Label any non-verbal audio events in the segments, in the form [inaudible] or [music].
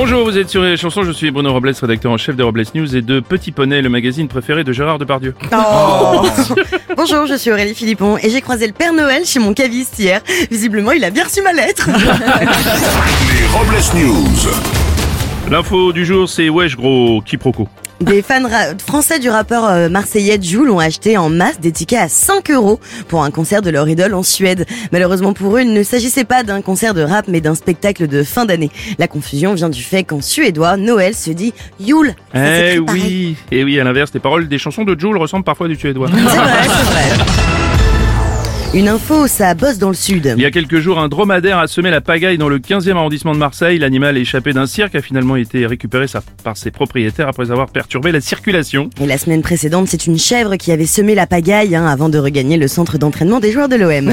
Bonjour, vous êtes sur les chansons, je suis Bruno Robles, rédacteur en chef de Robles News et de Petit Poney, le magazine préféré de Gérard Depardieu. Oh. [laughs] Bonjour, je suis Aurélie Philippon et j'ai croisé le Père Noël chez mon caviste hier. Visiblement, il a bien reçu ma lettre. [laughs] Les Robles News. L'info du jour, c'est wesh gros quiproquo. Des fans ra- français du rappeur euh, marseillais Jul ont acheté en masse des tickets à 5 euros pour un concert de leur idole en Suède. Malheureusement pour eux, il ne s'agissait pas d'un concert de rap mais d'un spectacle de fin d'année. La confusion vient du fait qu'en suédois, Noël se dit. Ça Eh oui, et oui, à l'inverse, les paroles des chansons de Joule ressemblent parfois à du suédois. C'est vrai, c'est vrai. [laughs] Une info, ça bosse dans le sud. Il y a quelques jours, un dromadaire a semé la pagaille dans le 15e arrondissement de Marseille. L'animal échappé d'un cirque a finalement été récupéré par ses propriétaires après avoir perturbé la circulation. Et la semaine précédente, c'est une chèvre qui avait semé la pagaille hein, avant de regagner le centre d'entraînement des joueurs de l'OM. [laughs]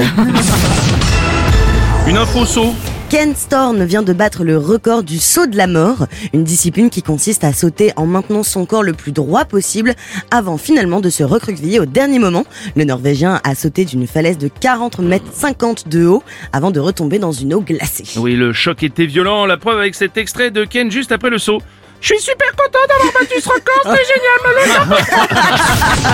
Une info saut. Ken Storm vient de battre le record du saut de la mort, une discipline qui consiste à sauter en maintenant son corps le plus droit possible avant finalement de se recroqueviller au dernier moment. Le Norvégien a sauté d'une falaise de 40 mètres 50 de haut avant de retomber dans une eau glacée. Oui, le choc était violent. La preuve avec cet extrait de Ken juste après le saut. Je suis super content d'avoir battu ce record, c'est génial. [laughs]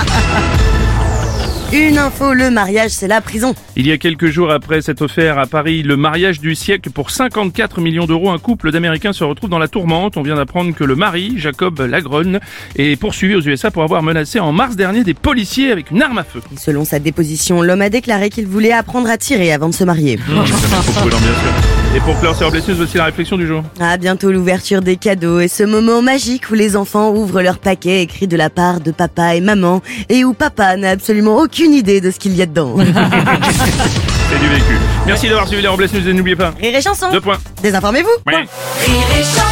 Une info, le mariage c'est la prison. Il y a quelques jours après s'être offert à Paris le mariage du siècle pour 54 millions d'euros, un couple d'Américains se retrouve dans la tourmente. On vient d'apprendre que le mari, Jacob Lagronne, est poursuivi aux USA pour avoir menacé en mars dernier des policiers avec une arme à feu. Selon sa déposition, l'homme a déclaré qu'il voulait apprendre à tirer avant de se marier. Et pour clore sur Blessures, voici la réflexion du jour. À bientôt l'ouverture des cadeaux et ce moment magique où les enfants ouvrent leur paquet écrit de la part de papa et maman et où papa n'a absolument aucune idée de ce qu'il y a dedans. [laughs] C'est du vécu. Merci d'avoir suivi les Robles News et n'oubliez pas. Rire et chanson Deux points. Désinformez-vous Ouais. Rire et chanson